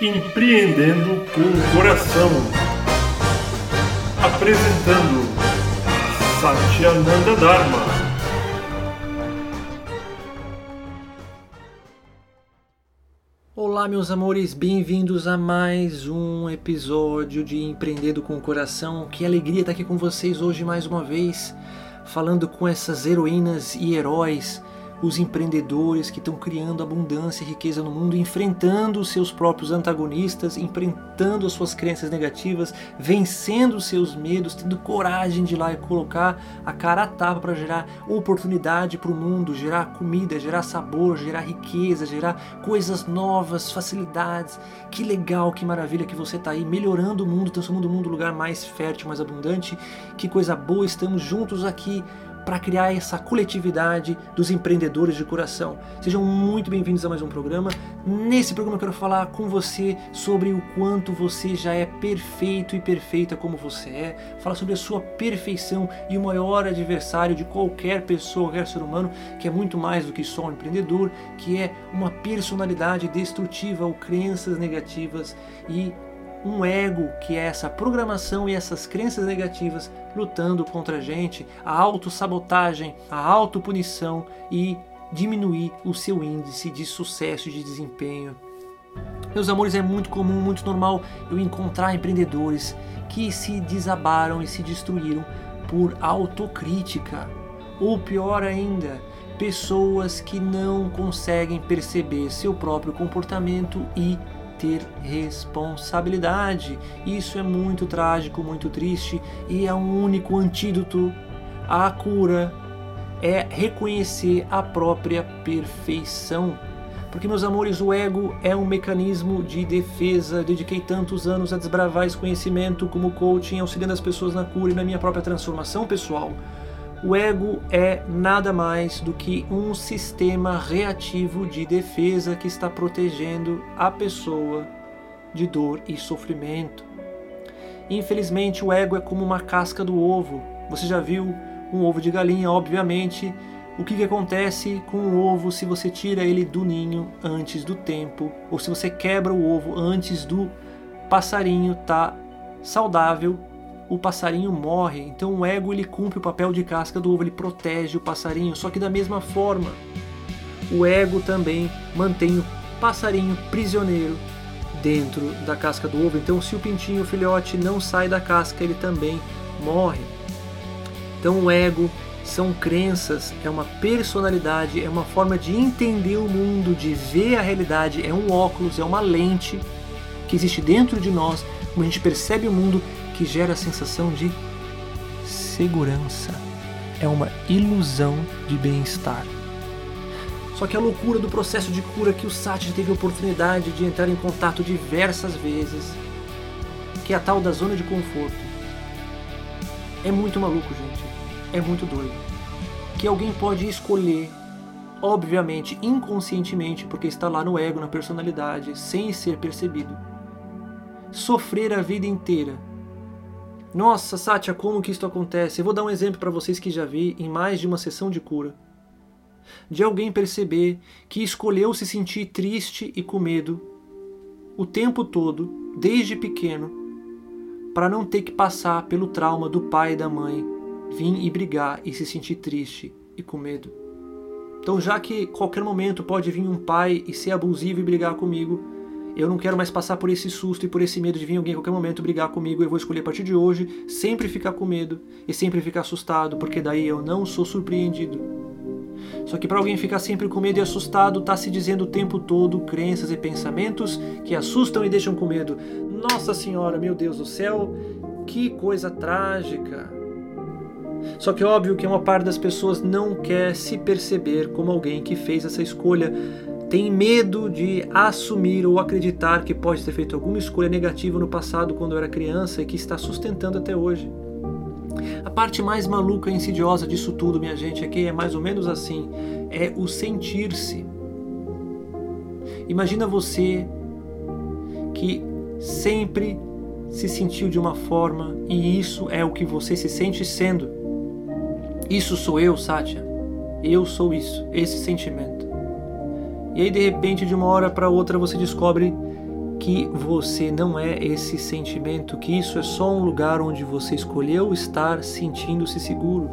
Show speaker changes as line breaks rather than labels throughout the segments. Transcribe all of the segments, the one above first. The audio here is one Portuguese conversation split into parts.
Empreendendo com o Coração. Apresentando Satyananda Dharma.
Olá, meus amores, bem-vindos a mais um episódio de Empreendendo com o Coração. Que alegria estar aqui com vocês hoje mais uma vez, falando com essas heroínas e heróis os empreendedores que estão criando abundância e riqueza no mundo, enfrentando os seus próprios antagonistas, enfrentando as suas crenças negativas, vencendo os seus medos, tendo coragem de ir lá e colocar a cara a tapa para gerar oportunidade para o mundo, gerar comida, gerar sabor, gerar riqueza, gerar coisas novas, facilidades. Que legal, que maravilha que você está aí melhorando o mundo, transformando o mundo um lugar mais fértil, mais abundante. Que coisa boa, estamos juntos aqui para criar essa coletividade dos empreendedores de coração. Sejam muito bem-vindos a mais um programa. Nesse programa eu quero falar com você sobre o quanto você já é perfeito e perfeita como você é, falar sobre a sua perfeição e o maior adversário de qualquer pessoa, qualquer ser humano, que é muito mais do que só um empreendedor, que é uma personalidade destrutiva ou crenças negativas e um ego que é essa programação e essas crenças negativas lutando contra a gente, a autossabotagem, a autopunição e diminuir o seu índice de sucesso e de desempenho. Meus amores, é muito comum, muito normal eu encontrar empreendedores que se desabaram e se destruíram por autocrítica. Ou pior ainda, pessoas que não conseguem perceber seu próprio comportamento e ter responsabilidade. Isso é muito trágico, muito triste e é um único antídoto à cura é reconhecer a própria perfeição. Porque, meus amores, o ego é um mecanismo de defesa. Dediquei tantos anos a desbravar esse conhecimento como coaching, auxiliando as pessoas na cura e na minha própria transformação pessoal. O ego é nada mais do que um sistema reativo de defesa que está protegendo a pessoa de dor e sofrimento. Infelizmente, o ego é como uma casca do ovo. Você já viu um ovo de galinha, obviamente. O que, que acontece com o ovo se você tira ele do ninho antes do tempo, ou se você quebra o ovo antes do passarinho tá saudável o passarinho morre. Então o ego ele cumpre o papel de casca do ovo, ele protege o passarinho, só que da mesma forma, o ego também mantém o passarinho prisioneiro dentro da casca do ovo. Então se o pintinho o filhote não sai da casca, ele também morre. Então o ego são crenças, é uma personalidade, é uma forma de entender o mundo, de ver a realidade, é um óculos, é uma lente que existe dentro de nós, como a gente percebe o mundo que gera a sensação de segurança. É uma ilusão de bem-estar. Só que a loucura do processo de cura que o Sati teve a oportunidade de entrar em contato diversas vezes, que é a tal da zona de conforto, é muito maluco, gente. É muito doido. Que alguém pode escolher, obviamente, inconscientemente, porque está lá no ego, na personalidade, sem ser percebido, sofrer a vida inteira nossa, Satya, como que isso acontece? Eu vou dar um exemplo para vocês que já vi em mais de uma sessão de cura. De alguém perceber que escolheu se sentir triste e com medo o tempo todo, desde pequeno, para não ter que passar pelo trauma do pai e da mãe, vir e brigar e se sentir triste e com medo. Então, já que qualquer momento pode vir um pai e ser abusivo e brigar comigo, eu não quero mais passar por esse susto e por esse medo de vir alguém a qualquer momento brigar comigo. Eu vou escolher a partir de hoje sempre ficar com medo e sempre ficar assustado, porque daí eu não sou surpreendido. Só que para alguém ficar sempre com medo e assustado, tá se dizendo o tempo todo crenças e pensamentos que assustam e deixam com medo. Nossa Senhora, meu Deus do céu, que coisa trágica. Só que óbvio que uma parte das pessoas não quer se perceber como alguém que fez essa escolha tem medo de assumir ou acreditar que pode ter feito alguma escolha negativa no passado quando era criança e que está sustentando até hoje. A parte mais maluca e insidiosa disso tudo, minha gente, é que é mais ou menos assim: é o sentir-se. Imagina você que sempre se sentiu de uma forma e isso é o que você se sente sendo. Isso sou eu, Satya. Eu sou isso, esse sentimento. E aí de repente, de uma hora para outra, você descobre que você não é esse sentimento, que isso é só um lugar onde você escolheu estar sentindo-se seguro.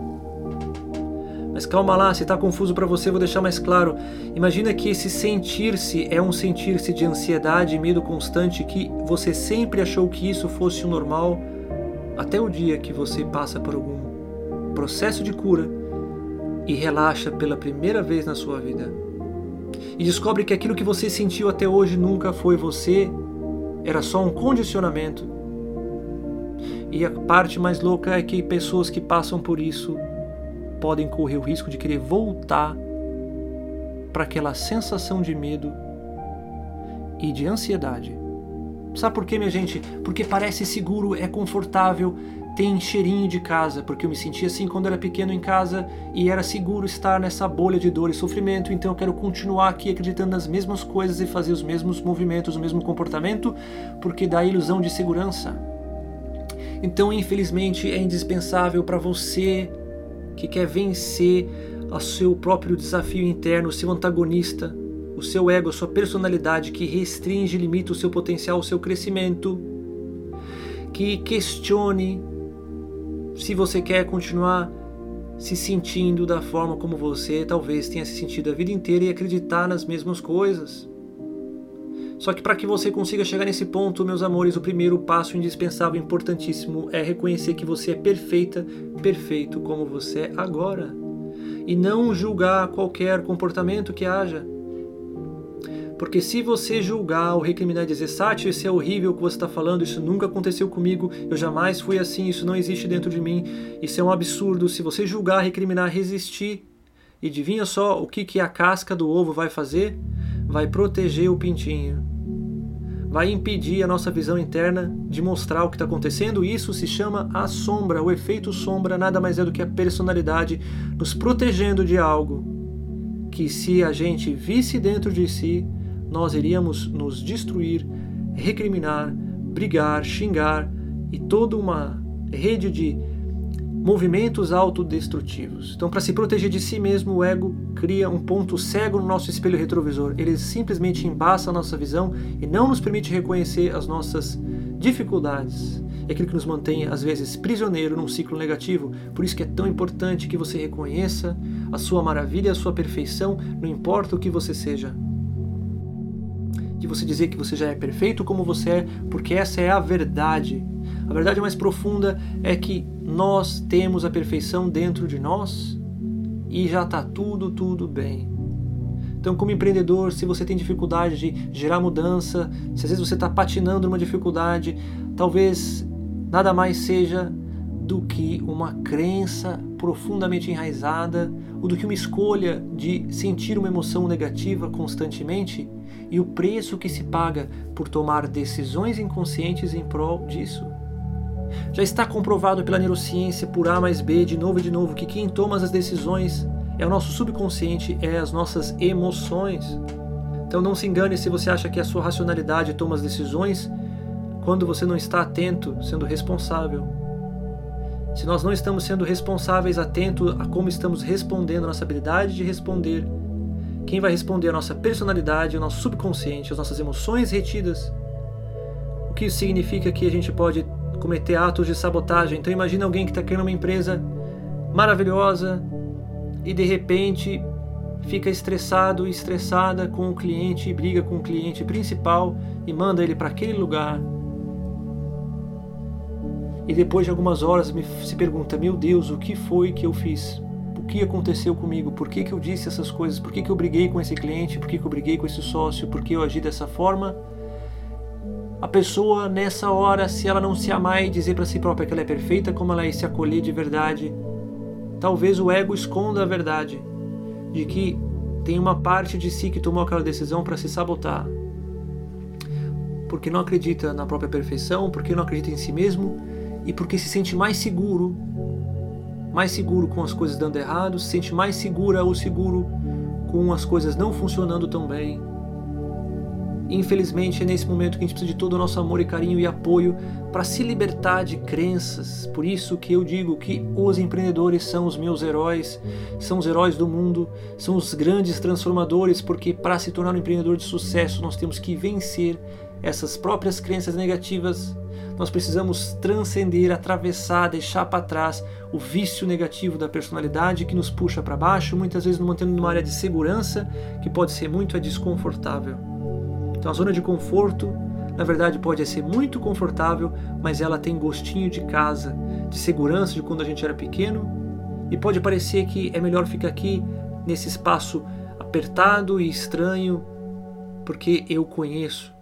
Mas calma lá, se está confuso para você, vou deixar mais claro. Imagina que esse sentir-se é um sentir-se de ansiedade e medo constante que você sempre achou que isso fosse o normal, até o dia que você passa por algum processo de cura e relaxa pela primeira vez na sua vida. E descobre que aquilo que você sentiu até hoje nunca foi você, era só um condicionamento. E a parte mais louca é que pessoas que passam por isso podem correr o risco de querer voltar para aquela sensação de medo e de ansiedade. Sabe por quê, minha gente? Porque parece seguro, é confortável, tem cheirinho de casa, porque eu me sentia assim quando era pequeno em casa e era seguro estar nessa bolha de dor e sofrimento, então eu quero continuar aqui acreditando nas mesmas coisas e fazer os mesmos movimentos, o mesmo comportamento, porque dá a ilusão de segurança. Então, infelizmente, é indispensável para você que quer vencer o seu próprio desafio interno, o seu antagonista, o seu ego, a sua personalidade que restringe e limita o seu potencial, o seu crescimento, que questione se você quer continuar se sentindo da forma como você talvez tenha se sentido a vida inteira e acreditar nas mesmas coisas. Só que para que você consiga chegar nesse ponto, meus amores, o primeiro passo indispensável, importantíssimo, é reconhecer que você é perfeita, perfeito como você é agora. E não julgar qualquer comportamento que haja. Porque se você julgar ou recriminar e dizer, Sátio, isso é horrível o que você está falando, isso nunca aconteceu comigo, eu jamais fui assim, isso não existe dentro de mim, isso é um absurdo. Se você julgar, recriminar, resistir, e adivinha só o que, que a casca do ovo vai fazer? Vai proteger o pintinho. Vai impedir a nossa visão interna de mostrar o que está acontecendo. Isso se chama a sombra. O efeito sombra nada mais é do que a personalidade nos protegendo de algo que, se a gente visse dentro de si, nós iríamos nos destruir, recriminar, brigar, xingar e toda uma rede de movimentos autodestrutivos. Então, para se proteger de si mesmo, o ego cria um ponto cego no nosso espelho retrovisor. Ele simplesmente embaça a nossa visão e não nos permite reconhecer as nossas dificuldades. É aquilo que nos mantém, às vezes, prisioneiro num ciclo negativo. Por isso que é tão importante que você reconheça a sua maravilha, a sua perfeição, não importa o que você seja de você dizer que você já é perfeito como você é, porque essa é a verdade. A verdade mais profunda é que nós temos a perfeição dentro de nós e já está tudo, tudo bem. Então, como empreendedor, se você tem dificuldade de gerar mudança, se às vezes você está patinando numa dificuldade, talvez nada mais seja do que uma crença profundamente enraizada ou do que uma escolha de sentir uma emoção negativa constantemente e o preço que se paga por tomar decisões inconscientes em prol disso. Já está comprovado pela neurociência por A mais B, de novo e de novo, que quem toma as decisões é o nosso subconsciente, é as nossas emoções. Então não se engane se você acha que a sua racionalidade toma as decisões quando você não está atento, sendo responsável. Se nós não estamos sendo responsáveis, atentos a como estamos respondendo, a nossa habilidade de responder, quem vai responder a nossa personalidade, o nosso subconsciente, as nossas emoções retidas. O que isso significa que a gente pode cometer atos de sabotagem. Então imagina alguém que está criando uma empresa maravilhosa e de repente fica estressado e estressada com o cliente, briga com o cliente principal e manda ele para aquele lugar. E depois de algumas horas me se pergunta: "Meu Deus, o que foi que eu fiz?" Que aconteceu comigo, por que, que eu disse essas coisas, por que, que eu briguei com esse cliente, por que, que eu briguei com esse sócio, por que eu agi dessa forma. A pessoa nessa hora, se ela não se amar e dizer para si própria que ela é perfeita, como ela é e se acolher de verdade, talvez o ego esconda a verdade de que tem uma parte de si que tomou aquela decisão para se sabotar. Porque não acredita na própria perfeição, porque não acredita em si mesmo e porque se sente mais seguro mais seguro com as coisas dando errado, se sente mais segura ou seguro com as coisas não funcionando tão bem. Infelizmente, é nesse momento que a gente precisa de todo o nosso amor e carinho e apoio para se libertar de crenças. Por isso que eu digo que os empreendedores são os meus heróis, são os heróis do mundo, são os grandes transformadores, porque para se tornar um empreendedor de sucesso nós temos que vencer essas próprias crenças negativas. Nós precisamos transcender, atravessar, deixar para trás o vício negativo da personalidade que nos puxa para baixo, muitas vezes nos mantendo numa área de segurança que pode ser muito desconfortável. Então a zona de conforto, na verdade, pode ser muito confortável, mas ela tem gostinho de casa, de segurança de quando a gente era pequeno, e pode parecer que é melhor ficar aqui nesse espaço apertado e estranho, porque eu conheço.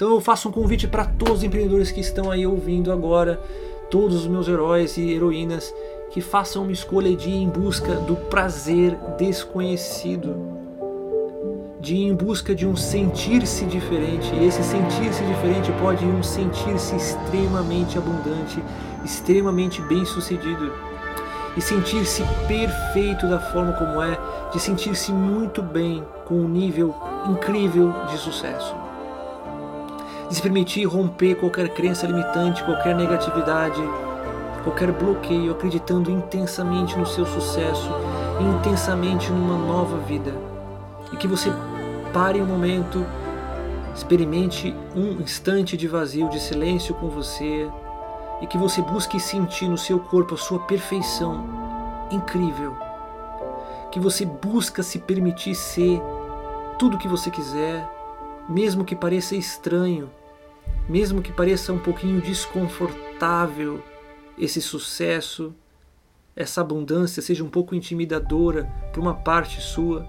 Então eu faço um convite para todos os empreendedores que estão aí ouvindo agora, todos os meus heróis e heroínas, que façam uma escolha de ir em busca do prazer desconhecido, de ir em busca de um sentir-se diferente. E esse sentir-se diferente pode ir um sentir-se extremamente abundante, extremamente bem-sucedido e sentir-se perfeito da forma como é, de sentir-se muito bem com um nível incrível de sucesso. Se permitir romper qualquer crença limitante, qualquer negatividade, qualquer bloqueio, acreditando intensamente no seu sucesso, intensamente numa nova vida. E que você pare um momento, experimente um instante de vazio, de silêncio com você, e que você busque sentir no seu corpo a sua perfeição incrível. Que você busca se permitir ser tudo o que você quiser, mesmo que pareça estranho, mesmo que pareça um pouquinho desconfortável esse sucesso, essa abundância seja um pouco intimidadora para uma parte sua,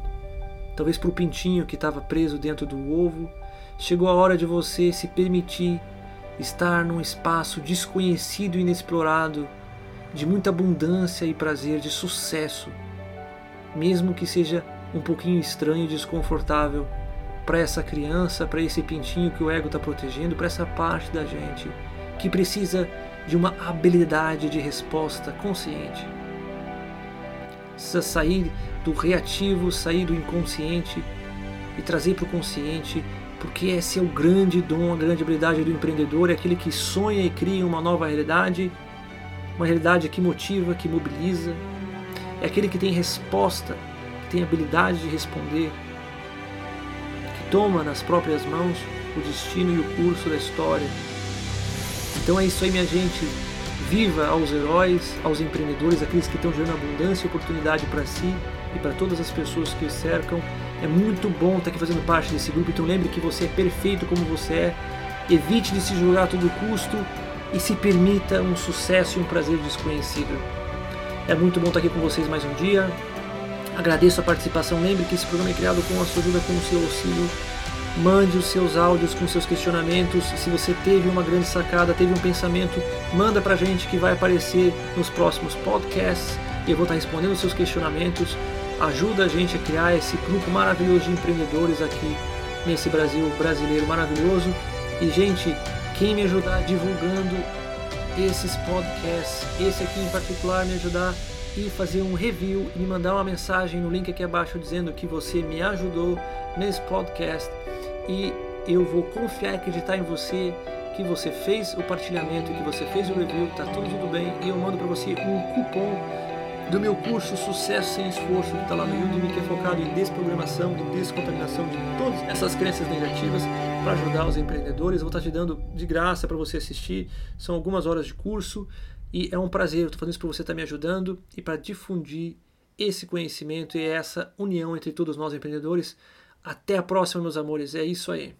talvez para o pintinho que estava preso dentro do ovo, chegou a hora de você se permitir estar num espaço desconhecido e inexplorado, de muita abundância e prazer, de sucesso, mesmo que seja um pouquinho estranho e desconfortável para essa criança, para esse pintinho que o ego está protegendo, para essa parte da gente que precisa de uma habilidade de resposta consciente. Precisa sair do reativo, sair do inconsciente e trazer para o consciente porque esse é o grande dom, a grande habilidade do empreendedor, é aquele que sonha e cria uma nova realidade, uma realidade que motiva, que mobiliza, é aquele que tem resposta, que tem habilidade de responder, toma nas próprias mãos o destino e o curso da história. Então é isso aí, minha gente. Viva aos heróis, aos empreendedores, aqueles que estão gerando abundância e oportunidade para si e para todas as pessoas que o cercam. É muito bom estar aqui fazendo parte desse grupo, então lembre que você é perfeito como você é. Evite de se julgar a todo custo e se permita um sucesso e um prazer desconhecido. É muito bom estar aqui com vocês mais um dia. Agradeço a participação. Lembre que esse programa é criado com a sua ajuda, com o seu auxílio. Mande os seus áudios com seus questionamentos. Se você teve uma grande sacada, teve um pensamento, manda pra gente que vai aparecer nos próximos podcasts. Eu vou estar respondendo os seus questionamentos ajuda a gente a criar esse grupo maravilhoso de empreendedores aqui nesse Brasil brasileiro maravilhoso. E, gente, quem me ajudar divulgando esses podcasts, esse aqui em particular, me ajudar e fazer um review e me mandar uma mensagem no link aqui abaixo dizendo que você me ajudou nesse podcast e eu vou confiar e acreditar em você que você fez o partilhamento, que você fez o review, tá tudo, tudo bem e eu mando para você um cupom do meu curso Sucesso Sem Esforço, que está lá no Udemy, que é focado em desprogramação e descontaminação de todas essas crenças negativas para ajudar os empreendedores. Vou estar tá te dando de graça para você assistir, são algumas horas de curso e é um prazer. Estou fazendo isso para você estar tá me ajudando e para difundir esse conhecimento e essa união entre todos nós empreendedores. Até a próxima, meus amores. É isso aí.